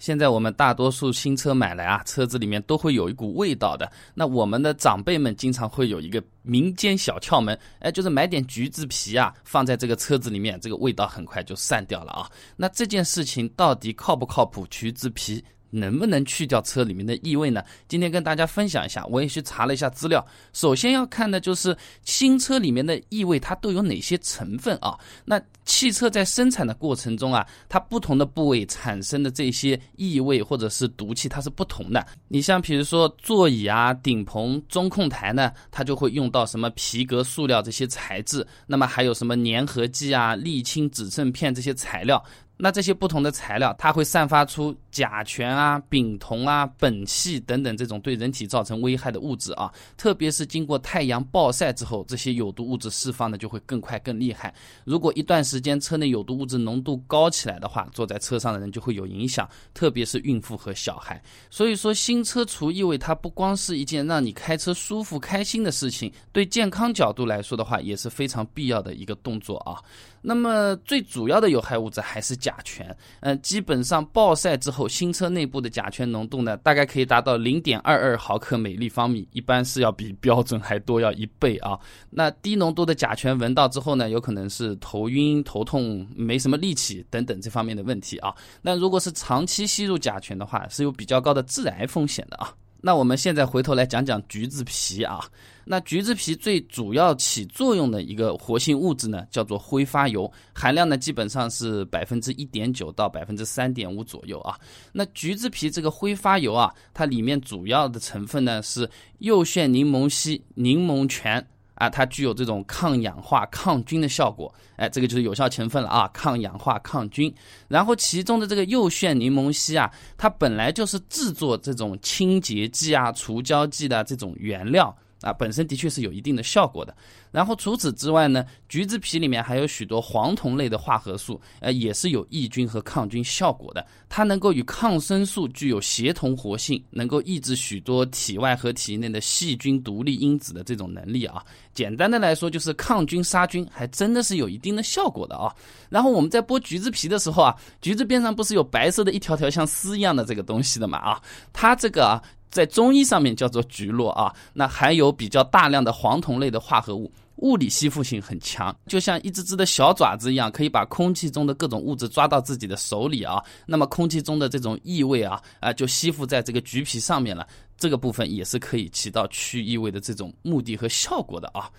现在我们大多数新车买来啊，车子里面都会有一股味道的。那我们的长辈们经常会有一个民间小窍门，哎，就是买点橘子皮啊，放在这个车子里面，这个味道很快就散掉了啊。那这件事情到底靠不靠谱？橘子皮？能不能去掉车里面的异味呢？今天跟大家分享一下，我也去查了一下资料。首先要看的就是新车里面的异味，它都有哪些成分啊？那汽车在生产的过程中啊，它不同的部位产生的这些异味或者是毒气，它是不同的。你像比如说座椅啊、顶棚、中控台呢，它就会用到什么皮革、塑料这些材质，那么还有什么粘合剂啊、沥青、止渗片这些材料。那这些不同的材料，它会散发出甲醛啊、丙酮啊、苯气等等这种对人体造成危害的物质啊。特别是经过太阳暴晒之后，这些有毒物质释放的就会更快更厉害。如果一段时间车内有毒物质浓度高起来的话，坐在车上的人就会有影响，特别是孕妇和小孩。所以说，新车除异味，它不光是一件让你开车舒服开心的事情，对健康角度来说的话，也是非常必要的一个动作啊。那么最主要的有害物质还是甲醛，嗯，基本上暴晒之后，新车内部的甲醛浓度呢，大概可以达到零点二二毫克每立方米，一般是要比标准还多要一倍啊。那低浓度的甲醛闻到之后呢，有可能是头晕、头痛、没什么力气等等这方面的问题啊。那如果是长期吸入甲醛的话，是有比较高的致癌风险的啊。那我们现在回头来讲讲橘子皮啊。那橘子皮最主要起作用的一个活性物质呢，叫做挥发油，含量呢基本上是百分之一点九到百分之三点五左右啊。那橘子皮这个挥发油啊，它里面主要的成分呢是右旋柠檬烯、柠檬醛啊，它具有这种抗氧化、抗菌的效果。哎，这个就是有效成分了啊，抗氧化、抗菌。然后其中的这个右旋柠檬烯啊，它本来就是制作这种清洁剂啊、除胶剂的这种原料。啊，本身的确是有一定的效果的。然后除此之外呢，橘子皮里面还有许多黄酮类的化合物，呃，也是有抑菌和抗菌效果的。它能够与抗生素具有协同活性，能够抑制许多体外和体内的细菌独立因子的这种能力啊。简单的来说，就是抗菌杀菌，还真的是有一定的效果的啊。然后我们在剥橘子皮的时候啊，橘子边上不是有白色的一条条像丝一样的这个东西的嘛啊？它这个啊。在中医上面叫做菊络啊，那含有比较大量的黄酮类的化合物，物理吸附性很强，就像一只只的小爪子一样，可以把空气中的各种物质抓到自己的手里啊。那么空气中的这种异味啊，啊就吸附在这个橘皮上面了，这个部分也是可以起到去异味的这种目的和效果的啊。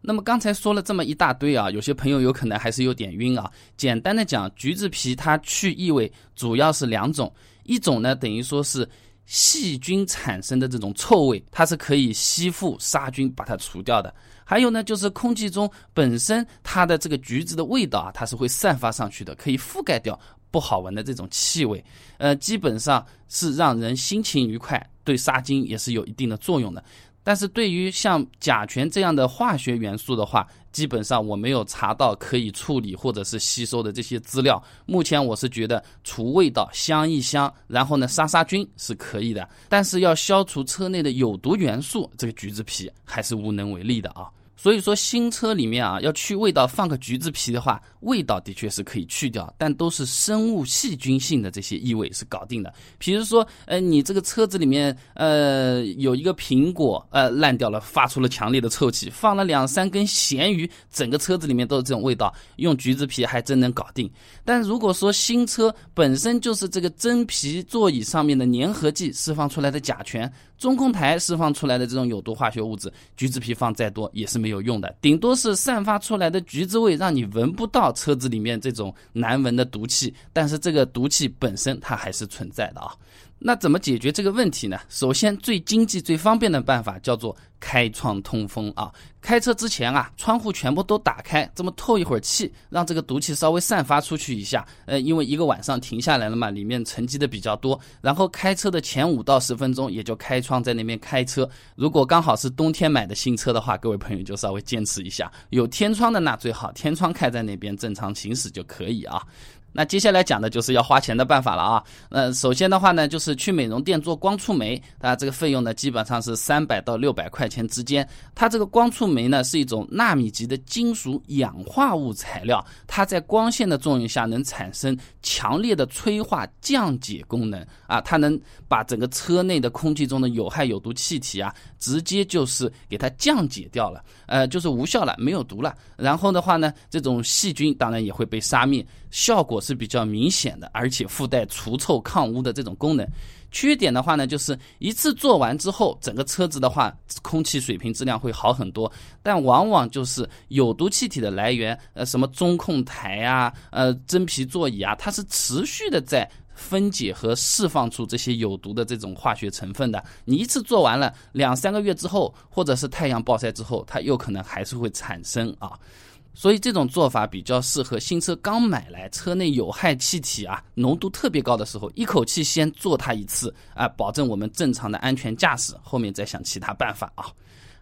那么刚才说了这么一大堆啊，有些朋友有可能还是有点晕啊。简单的讲，橘子皮它去异味主要是两种，一种呢等于说是。细菌产生的这种臭味，它是可以吸附杀菌，把它除掉的。还有呢，就是空气中本身它的这个橘子的味道啊，它是会散发上去的，可以覆盖掉不好闻的这种气味。呃，基本上是让人心情愉快，对杀菌也是有一定的作用的。但是对于像甲醛这样的化学元素的话，基本上我没有查到可以处理或者是吸收的这些资料。目前我是觉得除味道、香一香，然后呢杀杀菌是可以的，但是要消除车内的有毒元素，这个橘子皮还是无能为力的啊。所以说新车里面啊，要去味道，放个橘子皮的话，味道的确是可以去掉，但都是生物细菌性的这些异味是搞定的。比如说，呃，你这个车子里面，呃，有一个苹果，呃，烂掉了，发出了强烈的臭气，放了两三根咸鱼，整个车子里面都是这种味道，用橘子皮还真能搞定。但如果说新车本身就是这个真皮座椅上面的粘合剂释放出来的甲醛，中控台释放出来的这种有毒化学物质，橘子皮放再多也是没有用的，顶多是散发出来的橘子味，让你闻不到车子里面这种难闻的毒气，但是这个毒气本身它还是存在的啊。那怎么解决这个问题呢？首先，最经济、最方便的办法叫做开窗通风啊。开车之前啊，窗户全部都打开，这么透一会儿气，让这个毒气稍微散发出去一下。呃，因为一个晚上停下来了嘛，里面沉积的比较多。然后开车的前五到十分钟，也就开窗在那边开车。如果刚好是冬天买的新车的话，各位朋友就稍微坚持一下。有天窗的那最好，天窗开在那边正常行驶就可以啊。那接下来讲的就是要花钱的办法了啊。呃，首先的话呢，就是去美容店做光触媒，啊这个费用呢基本上是三百到六百块钱之间。它这个光触媒呢是一种纳米级的金属氧化物材料，它在光线的作用下能产生强烈的催化降解功能啊，它能把整个车内的空气中的有害有毒气体啊，直接就是给它降解掉了，呃，就是无效了，没有毒了。然后的话呢，这种细菌当然也会被杀灭，效果。是比较明显的，而且附带除臭抗污的这种功能。缺点的话呢，就是一次做完之后，整个车子的话，空气水平质量会好很多。但往往就是有毒气体的来源，呃，什么中控台啊，呃，真皮座椅啊，它是持续的在分解和释放出这些有毒的这种化学成分的。你一次做完了，两三个月之后，或者是太阳暴晒之后，它有可能还是会产生啊。所以这种做法比较适合新车刚买来，车内有害气体啊浓度特别高的时候，一口气先做它一次啊，保证我们正常的安全驾驶，后面再想其他办法啊。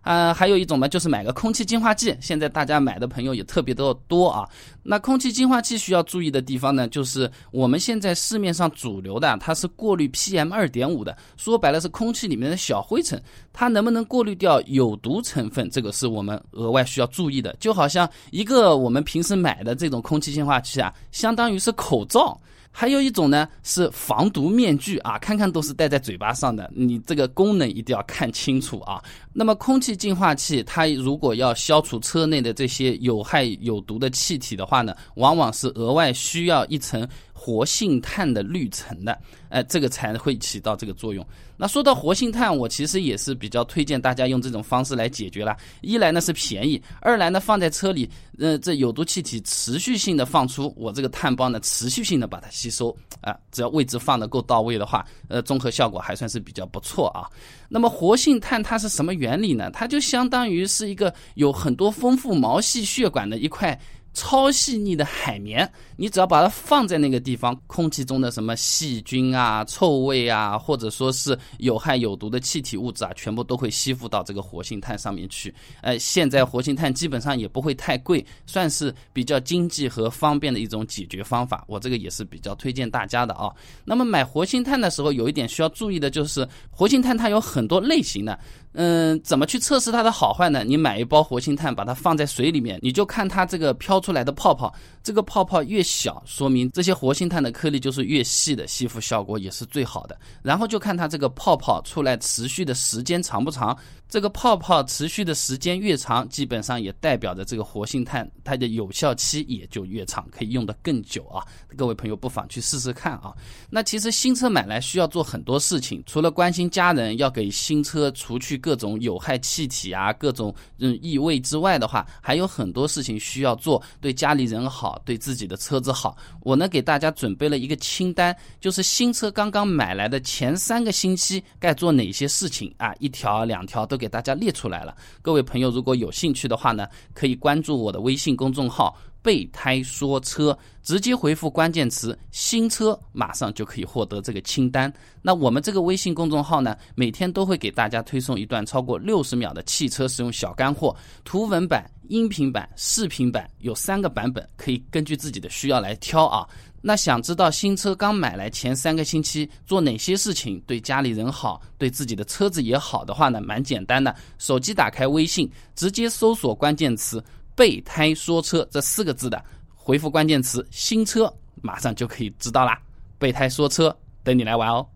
啊，还有一种嘛，就是买个空气净化器。现在大家买的朋友也特别的多啊。那空气净化器需要注意的地方呢，就是我们现在市面上主流的，它是过滤 PM 二点五的，说白了是空气里面的小灰尘。它能不能过滤掉有毒成分，这个是我们额外需要注意的。就好像一个我们平时买的这种空气净化器啊，相当于是口罩。还有一种呢是防毒面具啊，看看都是戴在嘴巴上的，你这个功能一定要看清楚啊。那么空气净化器它如果要消除车内的这些有害有毒的气体的话呢，往往是额外需要一层。活性炭的滤层的，哎，这个才会起到这个作用。那说到活性炭，我其实也是比较推荐大家用这种方式来解决啦。一来呢是便宜，二来呢放在车里，呃，这有毒气体持续性的放出，我这个碳包呢持续性的把它吸收啊，只要位置放的够到位的话，呃，综合效果还算是比较不错啊。那么活性炭它是什么原理呢？它就相当于是一个有很多丰富毛细血管的一块。超细腻的海绵，你只要把它放在那个地方，空气中的什么细菌啊、臭味啊，或者说是有害有毒的气体物质啊，全部都会吸附到这个活性炭上面去。呃，现在活性炭基本上也不会太贵，算是比较经济和方便的一种解决方法。我这个也是比较推荐大家的啊。那么买活性炭的时候，有一点需要注意的就是，活性炭它有很多类型的。嗯，怎么去测试它的好坏呢？你买一包活性炭，把它放在水里面，你就看它这个飘出来的泡泡，这个泡泡越小，说明这些活性炭的颗粒就是越细的，吸附效果也是最好的。然后就看它这个泡泡出来持续的时间长不长。这个泡泡持续的时间越长，基本上也代表着这个活性炭它的有效期也就越长，可以用得更久啊。各位朋友不妨去试试看啊。那其实新车买来需要做很多事情，除了关心家人，要给新车除去各种有害气体啊、各种嗯异味之外的话，还有很多事情需要做，对家里人好，对自己的车子好。我呢给大家准备了一个清单，就是新车刚刚买来的前三个星期该做哪些事情啊，一条两条都。给大家列出来了，各位朋友如果有兴趣的话呢，可以关注我的微信公众号“备胎说车”，直接回复关键词“新车”，马上就可以获得这个清单。那我们这个微信公众号呢，每天都会给大家推送一段超过六十秒的汽车使用小干货，图文版、音频版、视频版有三个版本，可以根据自己的需要来挑啊。那想知道新车刚买来前三个星期做哪些事情对家里人好，对自己的车子也好的话呢？蛮简单的，手机打开微信，直接搜索关键词“备胎说车”这四个字的，回复关键词“新车”，马上就可以知道啦。备胎说车，等你来玩哦。